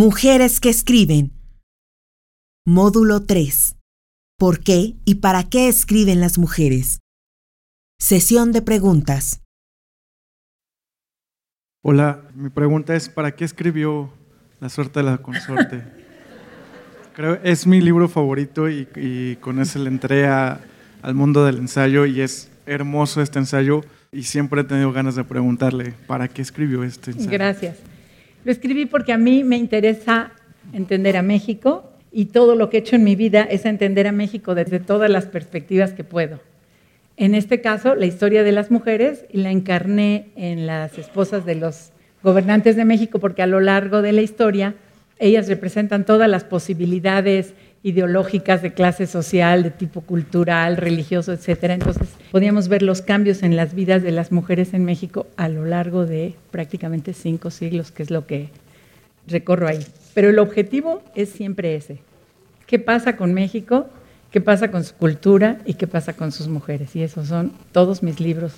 Mujeres que escriben. Módulo 3. ¿Por qué y para qué escriben las mujeres? Sesión de preguntas. Hola, mi pregunta es, ¿para qué escribió La suerte de la consorte? Creo es mi libro favorito y, con ese le entré al mundo del ensayo y es hermoso este ensayo y siempre he tenido ganas de preguntarle, ¿para qué escribió este ensayo? Gracias. Lo escribí porque a mí me interesa entender a México y todo lo que he hecho en mi vida es entender a México desde todas las perspectivas que puedo. En este caso, la historia de las mujeres y la encarné en las esposas de los gobernantes de México porque a lo largo de la historia ellas representan todas las posibilidades ideológicas de clase social, de tipo cultural, religioso, etcétera. Entonces, podíamos ver los cambios en las vidas de las mujeres en México a lo largo de prácticamente cinco siglos, que es lo que recorro ahí. Pero el objetivo es siempre ese. ¿Qué pasa con México? ¿Qué pasa con su cultura? ¿Y qué pasa con sus mujeres? Y esos son todos mis libros,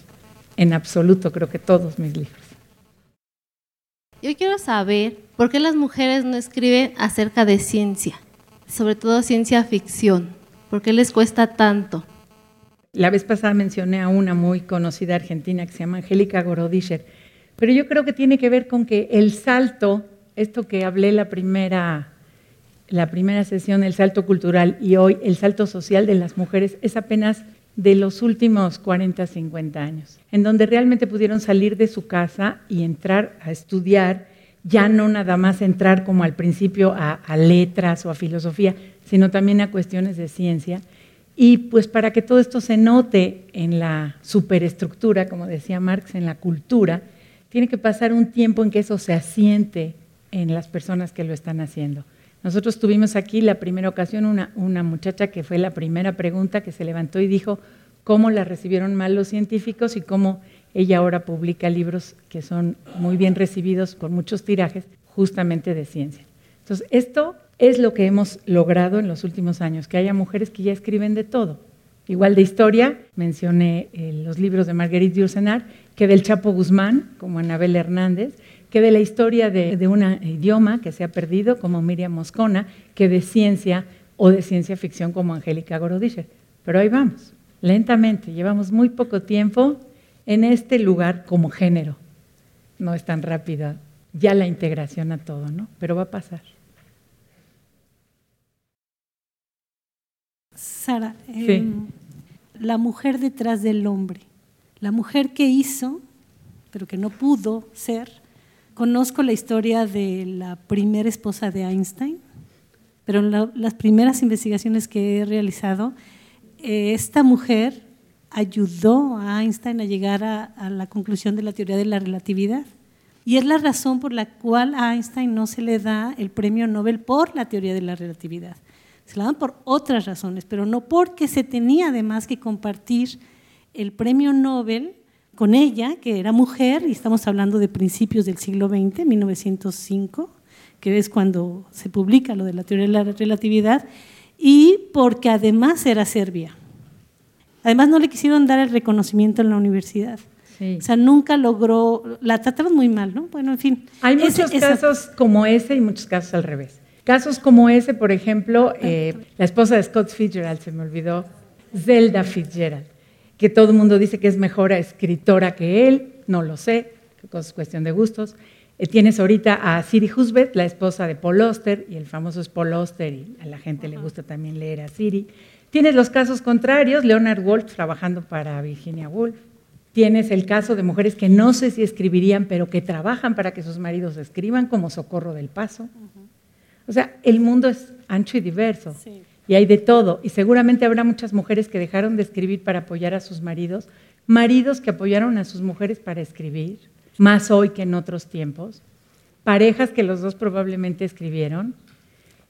en absoluto creo que todos mis libros. Yo quiero saber por qué las mujeres no escriben acerca de ciencia sobre todo ciencia ficción? ¿Por qué les cuesta tanto? La vez pasada mencioné a una muy conocida argentina que se llama Angélica Gorodischer, pero yo creo que tiene que ver con que el salto, esto que hablé la primera, la primera sesión, el salto cultural y hoy el salto social de las mujeres es apenas de los últimos 40, 50 años, en donde realmente pudieron salir de su casa y entrar a estudiar ya no nada más entrar como al principio a, letras o a filosofía, sino también a cuestiones de ciencia. Y pues para que todo esto se note en la superestructura, como decía Marx, en la cultura, tiene que pasar un tiempo en que eso se asiente en las personas que lo están haciendo. Nosotros tuvimos aquí la primera ocasión una, una muchacha que fue la primera pregunta que se levantó y dijo cómo la recibieron mal los científicos y cómo ella ahora publica libros que son muy bien recibidos por muchos tirajes, justamente de ciencia. Entonces, esto es lo que hemos logrado en los últimos años, que haya mujeres que ya escriben de todo. Igual de historia, mencioné eh, los libros de Marguerite Yourcenar, que del Chapo Guzmán, como Anabel Hernández, que de la historia de, de un idioma que se ha perdido, como Miriam Moscona, que de ciencia o de ciencia ficción, como Angélica Gorodischer. Pero ahí vamos, lentamente, llevamos muy poco tiempo en este lugar como género. No es tan rápida ya la integración a todo, ¿no? Pero va a pasar. Sara, em, la mujer detrás del hombre, la mujer que hizo, pero que no pudo ser. Conozco la historia de la primera esposa de Einstein, pero en las primeras investigaciones que he realizado, eh, esta mujer ayudó a Einstein a llegar a, la conclusión de la teoría de la relatividad. Y es la razón por la cual a Einstein no se le da el premio Nobel por la teoría de la relatividad. Se la dan por otras razones, pero no porque se tenía además que compartir el premio Nobel con ella, que era mujer, y estamos hablando de principios del siglo XX, 1905, que es cuando se publica lo de la teoría de la relatividad, y porque además era serbia. Además, no le quisieron dar el reconocimiento en la universidad. O sea, nunca logró, la trataron muy mal, ¿no? Bueno, en fin. Hay muchos casos como ese y muchos casos al revés. Casos como ese, por ejemplo, eh, la esposa de Scott Fitzgerald, se me olvidó, Zelda Fitzgerald, que todo el mundo dice que es mejor escritora que él, no lo sé, es cuestión de gustos. Eh, tienes ahorita a Siri Husbeth, la esposa de Paul Oster, y el famoso es Paul Oster, y a la gente le gusta también leer a Siri. Tienes los casos contrarios, Leonard Woolf trabajando para Virginia Woolf. Tienes el caso de mujeres que no sé si escribirían, pero que trabajan para que sus maridos escriban, como Socorro del Paso. O sea, el mundo es ancho y diverso. Y hay de todo. Y seguramente habrá muchas mujeres que dejaron de escribir para apoyar a sus maridos, maridos que apoyaron a sus mujeres para escribir, más hoy que en otros tiempos, parejas que los dos probablemente escribieron,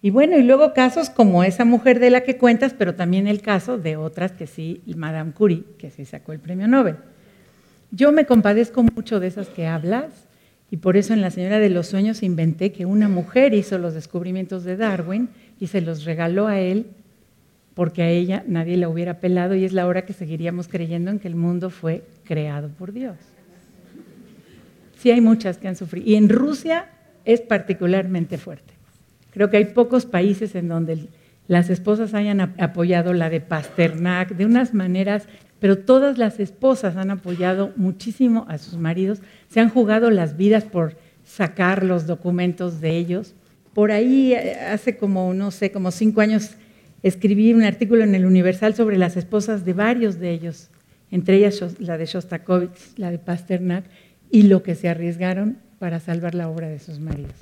y bueno, y luego casos como esa mujer de la que cuentas, pero también el caso de otras que sí, Madame Curie, que sí sacó el premio Nobel. Yo me compadezco mucho de esas que hablas y por eso en La Señora de los Sueños inventé que una mujer hizo los descubrimientos de Darwin y se los regaló a él porque a ella nadie la hubiera pelado y es la hora que seguiríamos creyendo en que el mundo fue creado por Dios. Sí hay muchas que han sufrido y en Rusia es particularmente fuerte. Creo que hay pocos países en donde las esposas hayan apoyado la de Pasternak de unas maneras, pero todas las esposas han apoyado muchísimo a sus maridos, se han jugado las vidas por sacar los documentos de ellos. Por ahí, eh, hace como, no sé, como cinco años, escribí un artículo en el Universal sobre las esposas de varios de ellos, entre ellas la de Shostakovich, la de Pasternak, y lo que se arriesgaron para salvar la obra de sus maridos.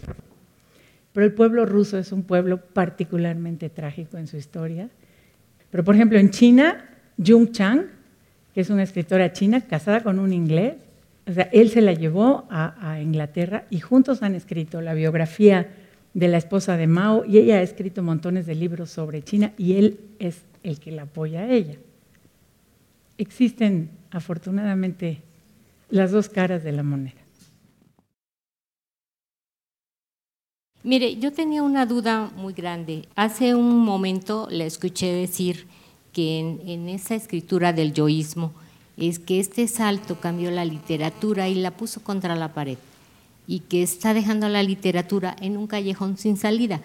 Pero el pueblo ruso es un pueblo particularmente trágico en su historia. Pero, por ejemplo, en China, Jung Chang, que es una escritora china casada con un inglés, o sea, él se la llevó a, a Inglaterra y juntos han escrito la biografía de la esposa de Mao y ella ha escrito montones de libros sobre China y él es el que la apoya a ella. Existen afortunadamente las dos caras de la moneda. Mire, yo tenía una duda muy grande. Hace un momento le escuché decir que en, esa escritura del yoísmo es que este salto cambió la literatura y la puso contra la pared y que está dejando la literatura en un callejón sin salida.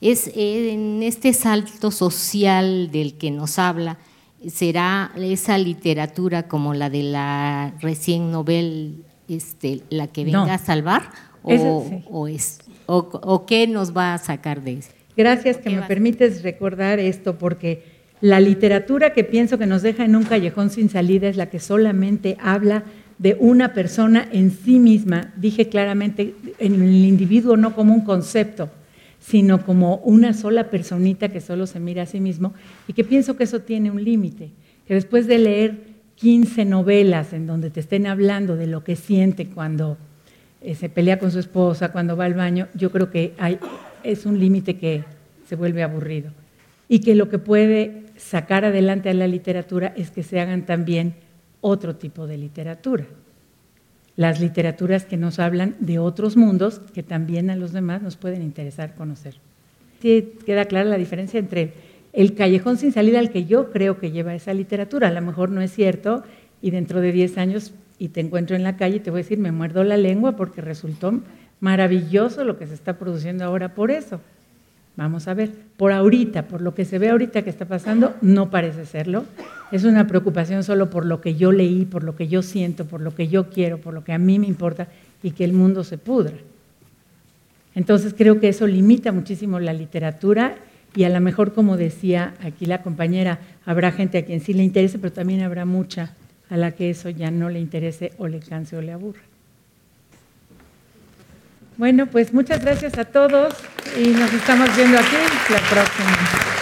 Es eh, en este salto social del que nos habla, será esa literatura como la de la recién novel, este, la que venga a salvar o, es o, qué nos va a sacar de eso. Gracias que me permites recordar esto porque la literatura que pienso que nos deja en un callejón sin salida es la que solamente habla de una persona en sí misma, dije claramente, en el individuo no como un concepto, sino como una sola personita que solo se mira a sí mismo y que pienso que eso tiene un límite, que después de leer 15 novelas en donde te estén hablando de lo que siente cuando eh, se pelea con su esposa, cuando va al baño, yo creo que es un límite que se vuelve aburrido y que lo que puede sacar adelante a la literatura es que se hagan también otro tipo de literatura. Las literaturas que nos hablan de otros mundos que también a los demás nos pueden interesar conocer. Queda clara la diferencia entre el callejón sin salida al que yo creo que lleva esa literatura. A lo mejor no es cierto y dentro de 10 años y te encuentro en la calle y te voy a decir, me muerdo la lengua porque resultó maravilloso lo que se está produciendo ahora por eso. Vamos a ver, por ahorita, por lo que se ve ahorita que está pasando, no parece serlo. Es una preocupación solo por lo que yo leí, por lo que yo siento, por lo que yo quiero, por lo que a mí me importa y que el mundo se pudra. Entonces creo que eso limita muchísimo la literatura y a lo mejor, como decía aquí la compañera, habrá gente a quien sí le interese, pero también habrá mucha a la que eso ya no le interese o le canse o le aburra. Bueno, pues muchas gracias a todos y nos estamos viendo aquí la próxima.